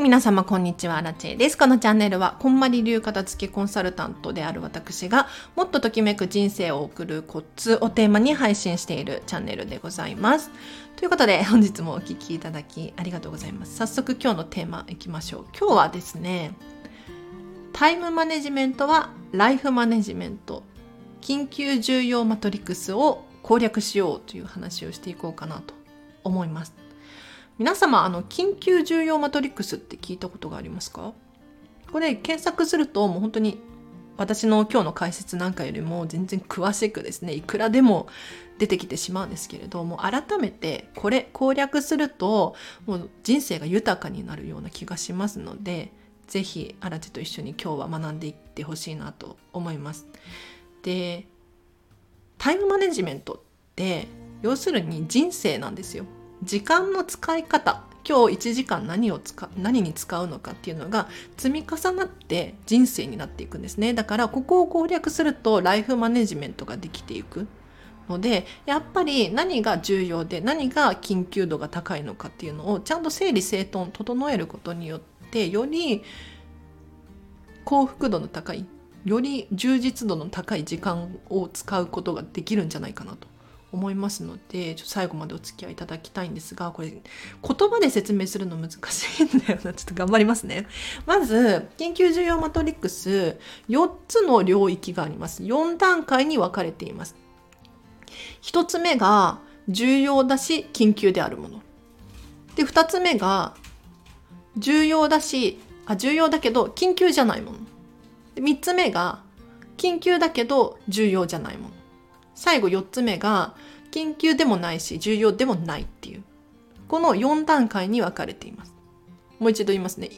皆様こんにちは、アラチェです。このチャンネルは、こんまり流片付けコンサルタントである私が、もっとときめく人生を送るコツをテーマに配信しているチャンネルでございます。ということで、本日もお聴きいただきありがとうございます。早速今日のテーマいきましょう。今日はですね、タイムマネジメントはライフマネジメント、緊急重要マトリックスを攻略しようという話をしていこうかなと思います。皆様、あの、緊急重要マトリックスって聞いたことがありますか？これ検索するともう本当に私の今日の解説なんかよりも全然詳しくですね、いくらでも出てきてしまうんですけれども、改めてこれ攻略するともう人生が豊かになるような気がしますので、ぜひ荒地と一緒に今日は学んでいってほしいなと思います。で、タイムマネジメントって要するに人生なんですよ。時間の使い方今日1時間何を使何に使うのかっていうのが積み重なって人生になっていくんですね。だからここを攻略するとライフマネジメントができていく。のでやっぱり何が重要で何が緊急度が高いのかっていうのをちゃんと整理整頓整えることによってより幸福度の高いより充実度の高い時間を使うことができるんじゃないかなと。思いますのでちょっと最後までお付き合いいただきたいんですがこれ言葉で説明するの難しいんだよな。ちょっと頑張りますね。まず緊急重要マトリックス4つの領域があります。4段階に分かれています。1つ目が重要だし緊急であるもの。で2つ目が重要だしあ重要だけど緊急じゃないもの。で3つ目が緊急だけど重要じゃないもの。最後4つ目が緊急でもないし重要でもないっていう。この4段階に分かれています。もう一度言いますね。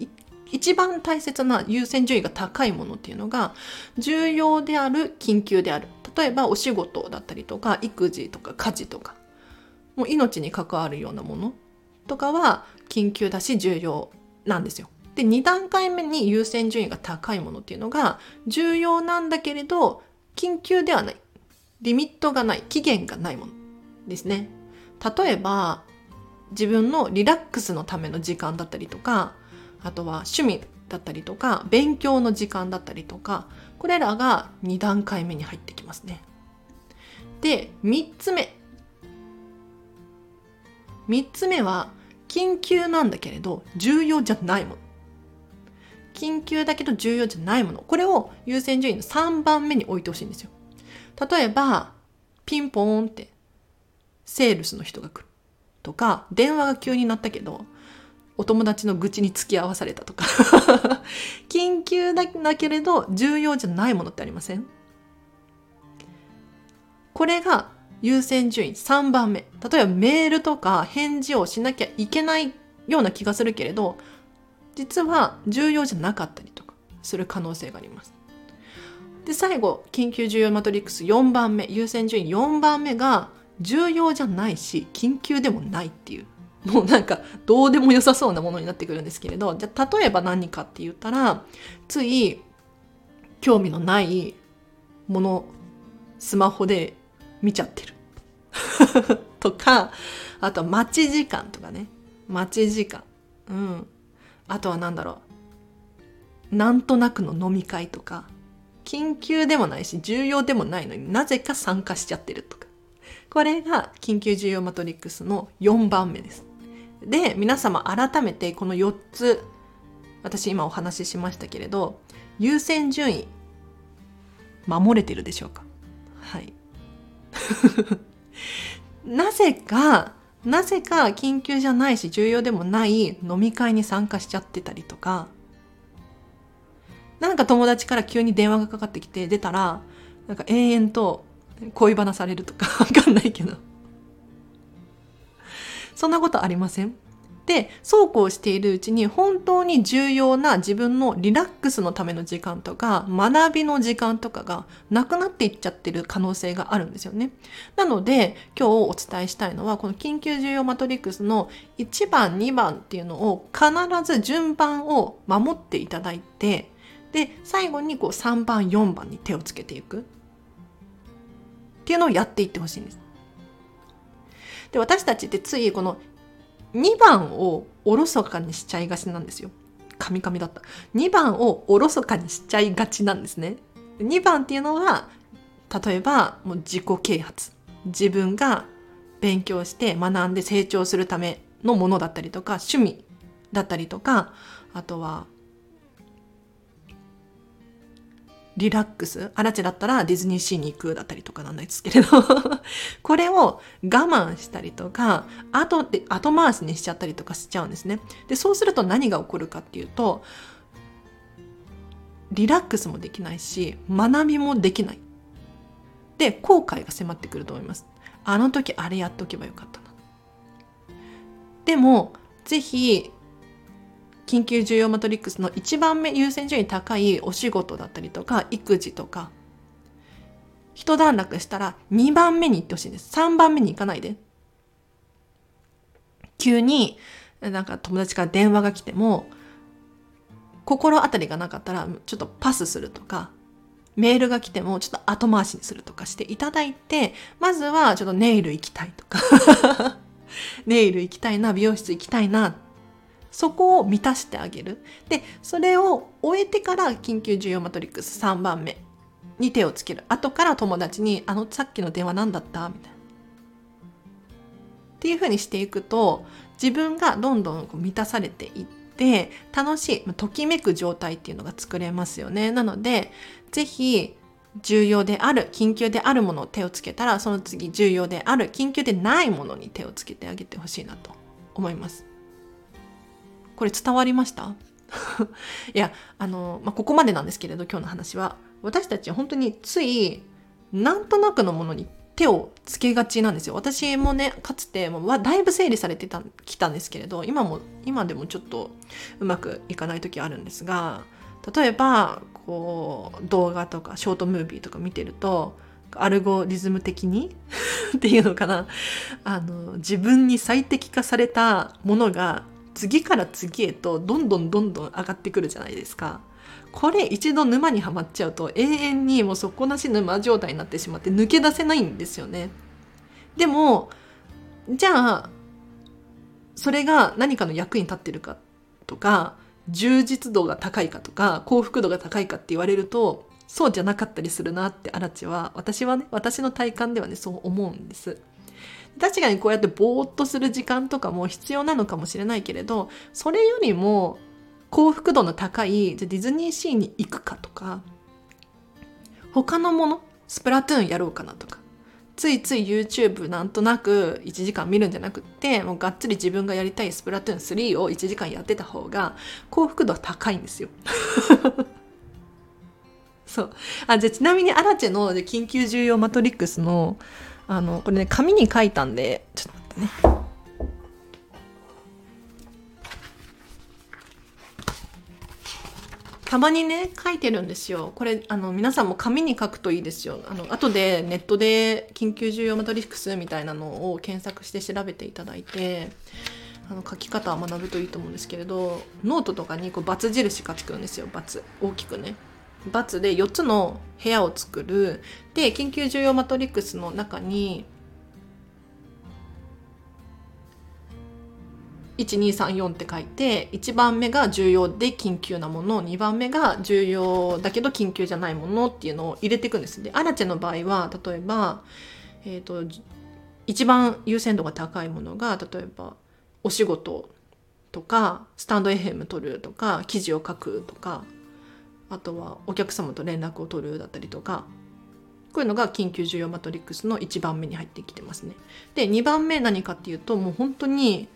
一番大切な優先順位が高いものっていうのが重要である緊急である。例えばお仕事だったりとか育児とか家事とか。もう命に関わるようなものとかは緊急だし重要なんですよ。で2段階目に優先順位が高いものっていうのが重要なんだけれど緊急ではない。リミットがない、期限がないものですね。例えば、自分のリラックスのための時間だったりとか、あとは趣味だったりとか、勉強の時間だったりとか、これらが2段階目に入ってきますね。で、3つ目。3つ目は、緊急なんだけれど、重要じゃないもの。緊急だけど重要じゃないもの。これを優先順位の3番目に置いてほしいんですよ。例えば、ピンポーンってセールスの人が来るとか、電話が急になったけど、お友達の愚痴に付き合わされたとか 緊急だけれど重要じゃないものってありません？これが優先順位3番目。例えばメールとか返事をしなきゃいけないような気がするけれど、実は重要じゃなかったりとかする可能性があります。で、最後、緊急重要マトリックス4番目、優先順位4番目が、重要じゃないし、緊急でもないっていう。もうなんか、どうでも良さそうなものになってくるんですけれど、じゃ、例えば何かって言ったら、つい、興味のないもの、スマホで見ちゃってる。とか、あと待ち時間とかね。待ち時間。うん。あとは何だろう。なんとなくの飲み会とか、緊急でもないし重要でもないのになぜか参加しちゃってるとか。これが緊急重要マトリックスの4番目です。で、皆様改めてこの4つ、私今お話ししましたけれど、優先順位、守れてるでしょうか？はい。なぜか、なぜか緊急じゃないし重要でもない飲み会に参加しちゃってたりとか、なんか友達から急に電話がかかってきて出たら、なんか延々と恋バナされるとか わかんないけど。そんなことありません？で、そうこうしているうちに本当に重要な自分のリラックスのための時間とか学びの時間とかがなくなっていっちゃってる可能性があるんですよね。なので今日お伝えしたいのはこの緊急重要マトリックスの1番2番っていうのを必ず順番を守っていただいてで最後にこう3番4番に手をつけていくっていうのをやっていってほしいんです。で私たちってついこの2番をおろそかにしちゃいがちなんですよ。カミカミだった2番をおろそかにしちゃいがちなんですね2番っていうのは例えばもう自己啓発自分が勉強して学んで成長するためのものだったりとか趣味だったりとかあとはリラックス。アラチだったらディズニーシーに行くだったりとかなんですけれど。これを我慢したりとか後で後回しにしちゃったりとかしちゃうんですね。でそうすると何が起こるかっていうとリラックスもできないし学びもできない。で後悔が迫ってくると思います。あの時あれやっとけばよかったな。でもぜひ緊急重要マトリックスの一番目優先順位高いお仕事だったりとか育児とか。一段落したら2番目に行ってほしいんです。3番目に行かないで。急になんか友達から電話が来ても心当たりがなかったらちょっとパスするとかメールが来てもちょっと後回しにするとかしていただいてまずはちょっとネイル行きたいとか。ネイル行きたいな美容室行きたいなそこを満たしてあげる。で、それを終えてから緊急需要マトリックス3番目に手をつける。後から友達に、あのさっきの電話何だった？みたいな。っていうふうにしていくと、自分がどんどん満たされていって、楽しい、ときめく状態っていうのが作れますよね。なので、ぜひ、重要である、緊急であるものを手をつけたら、その次重要である、緊急でないものに手をつけてあげてほしいなと思います。これ伝わりました？いや、あの、まあ、ここまでなんですけれど、今日の話は。私たち本当につい、なんとなくのものに手をつけがちなんですよ。私もね、かつて、もだいぶ整理されてた、きたんですけれど、今も、今でもちょっとうまくいかない時あるんですが、例えば、こう、動画とかショートムービーとか見てると、アルゴリズム的に？っていうのかなあの自分に最適化されたものが次から次へとどんどんどんどん上がってくるじゃないですか。これ一度沼にはまっちゃうと永遠にもう底なし沼状態になってしまって抜け出せないんですよね。でもじゃあそれが何かの役に立ってるかとか充実度が高いかとか幸福度が高いかって言われるとそうじゃなかったりするなってアラチは私はね私の体感ではねそう思うんです。確かにこうやってぼーっとする時間とかも必要なのかもしれないけれどそれよりも幸福度の高いじゃディズニーシーに行くかとか他のものスプラトゥーンやろうかなとかついつい YouTube なんとなく1時間見るんじゃなくってもうがっつり自分がやりたいスプラトゥーン3を1時間やってた方が幸福度は高いんですよ。そう。あ、じゃちなみにアラチェの緊急重要マトリックスのあのこれね紙に書いたんでちょっと待ってね。たまにね書いてるんですよ。これあの皆さんも紙に書くといいですよ。あの後でネットで緊急重要マトリックスみたいなのを検索して調べていただいてあの書き方を学ぶといいと思うんですけれどノートとかにこう×印書くんですよ×大きくね。で4つの部屋を作る。で緊急重要マトリックスの中に1234って書いて1番目が重要で緊急なもの2番目が重要だけど緊急じゃないものっていうのを入れていくんですでアラチェの場合は例えば、えーと、一番優先度が高いものが例えばお仕事とかスタンド FM 取るとか記事を書くとかあとはお客様と連絡を取るだったりとかこういうのが緊急需要マトリックスの1番目に入ってきてますね。で2番目何かっていうともう本当に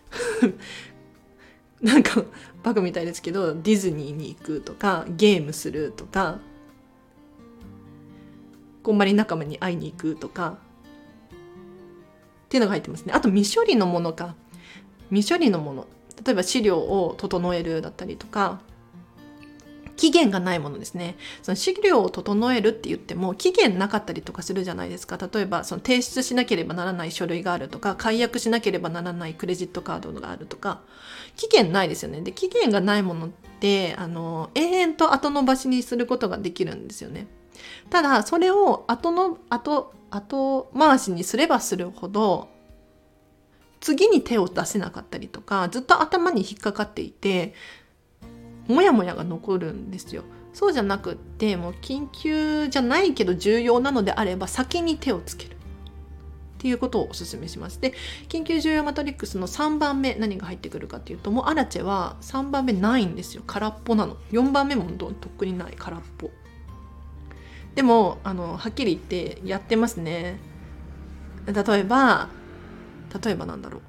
なんかバカみたいですけどディズニーに行くとかゲームするとかこんまり仲間に会いに行くとかっていうのが入ってますね。あと未処理のものか未処理のもの例えば資料を整えるだったりとか期限がないものですね。その資料を整えるって言っても期限なかったりとかするじゃないですか。例えばその提出しなければならない書類があるとか、解約しなければならないクレジットカードがあるとか、期限ないですよね。で、期限がないものって、あの、永遠と後延ばしにすることができるんですよね。ただ、それを後の、後、後回しにすればするほど、次に手を出せなかったりとか、ずっと頭に引っかかっていて、モヤモヤが残るんですよそうじゃなくってもう緊急じゃないけど重要なのであれば先に手をつけるっていうことをお勧めします。で、緊急重要マトリックスの3番目何が入ってくるかっていうと、もうアラチェは3番目ないんですよ。空っぽなの。4番目もとっくにない。空っぽ。でも、あの、はっきり言ってやってますね。例えば、例えばなんだろう。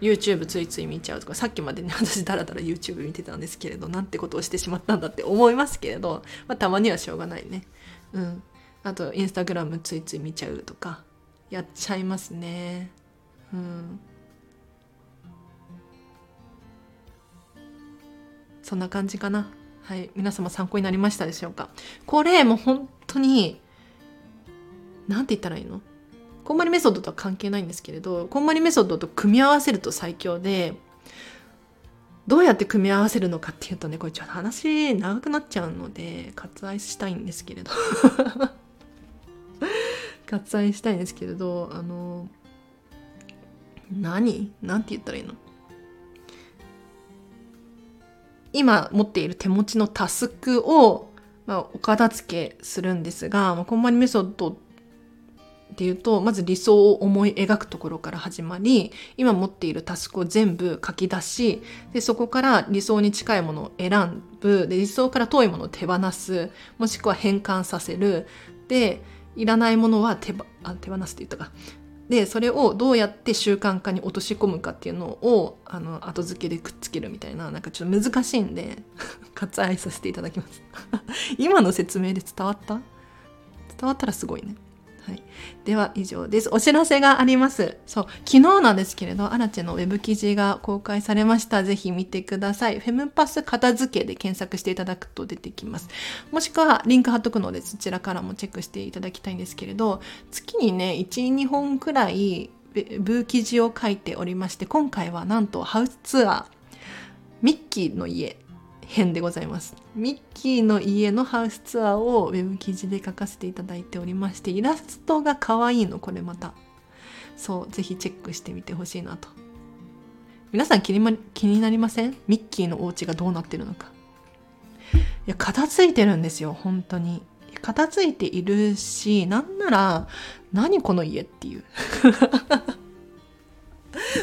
YouTube ついつい見ちゃうとかさっきまでね 私だらだら YouTube 見てたんですけれどなんてことをしてしまったんだって思いますけれど、まあ、たまにはしょうがないね。うん。あとインスタグラムついつい見ちゃうとかやっちゃいますね。うん。そんな感じかな。はい。皆様参考になりましたでしょうか。これもう本当に何て言ったらいいの？こんまりメソッドとは関係ないんですけれどこんまりメソッドと組み合わせると最強でどうやって組み合わせるのかっていうとねこれちょっと話長くなっちゃうので割愛したいんですけれど。割愛したいんですけれどあの何？何て言ったらいいの？今持っている手持ちのタスクを、まあ、お片付けするんですが、まあ、こんまりメソッドってていうとまず理想を思い描くところから始まり今持っているタスクを全部書き出しでそこから理想に近いものを選ぶで理想から遠いものを手放すもしくは変換させるでいらないものは手あ手放すって言ったか。でそれをどうやって習慣化に落とし込むかっていうのをあの後付けでくっつけるみたいななんかちょっと難しいんで 割愛させていただきます。今の説明で伝わった？伝わったらすごいね。はい、では以上です。お知らせがあります。そう、昨日なんですけれど、アラチェのウェブ記事が公開されました。ぜひ見てください。フェムパス片付けで検索していただくと出てきます。もしくはリンク貼っとくので、そちらからもチェックしていただきたいんですけれど、月にね、1、2本くらいブー記事を書いておりまして、今回はなんとハウスツアー、ミッキーの家編でございます。ミッキーの家のハウスツアーをウェブ記事で書かせていただいておりまして、イラストが可愛いの、これまた。そう、ぜひチェックしてみてほしいなと。皆さん気に,、ま、気になりません？ミッキーのお家がどうなってるのか。いや、片付いてるんですよ、本当に。片付いているし、なんなら、何この家っていう。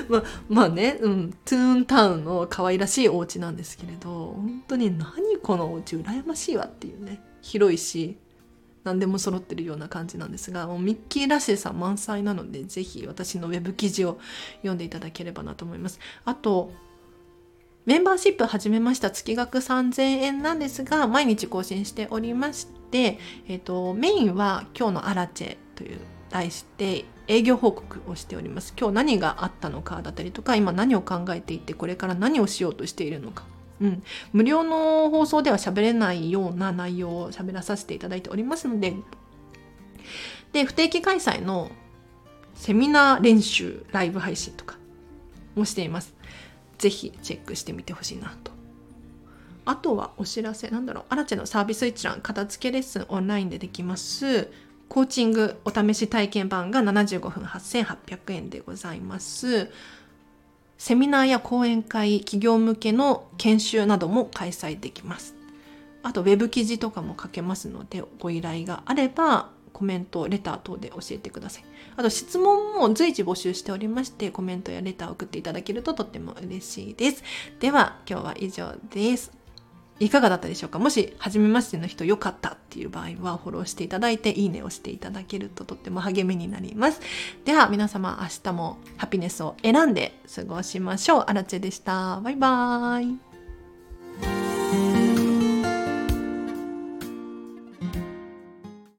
ま まあね、うん、トゥーンタウンの可愛らしいお家なんですけれど本当に何このお家羨ましいわっていうね広いし何でも揃ってるような感じなんですがもうミッキーらしさ満載なのでぜひ私のウェブ記事を読んでいただければなと思います。あとメンバーシップ始めました月額3000円なんですが毎日更新しておりまして、えー、とメインは今日のアラチェという題して営業報告をしております。今日何があったのかだったりとか、今何を考えていて、これから何をしようとしているのか。うん、無料の放送では喋れないような内容を喋らさせていただいておりますので、で、不定期開催のセミナー練習、ライブ配信とかもしています。ぜひチェックしてみてほしいなと。あとはお知らせ、なんだろう、アラチェのサービス一覧、片付けレッスンオンラインでできます。コーチングお試し体験版が75分8800円でございます。セミナーや講演会、企業向けの研修なども開催できます。あと、ウェブ記事とかも書けますので、ご依頼があれば、コメント、レター等で教えてください。あと、質問も随時募集しておりまして、コメントやレターを送っていただけるととっても嬉しいです。では、今日は以上です。いかがだったでしょうか？もし、初めましての人良かったっていう場合は、フォローしていただいて、いいねをしていただけるととっても励みになります。では、皆様、明日もハピネスを選んで過ごしましょう。アラチェでした。バイバーイ。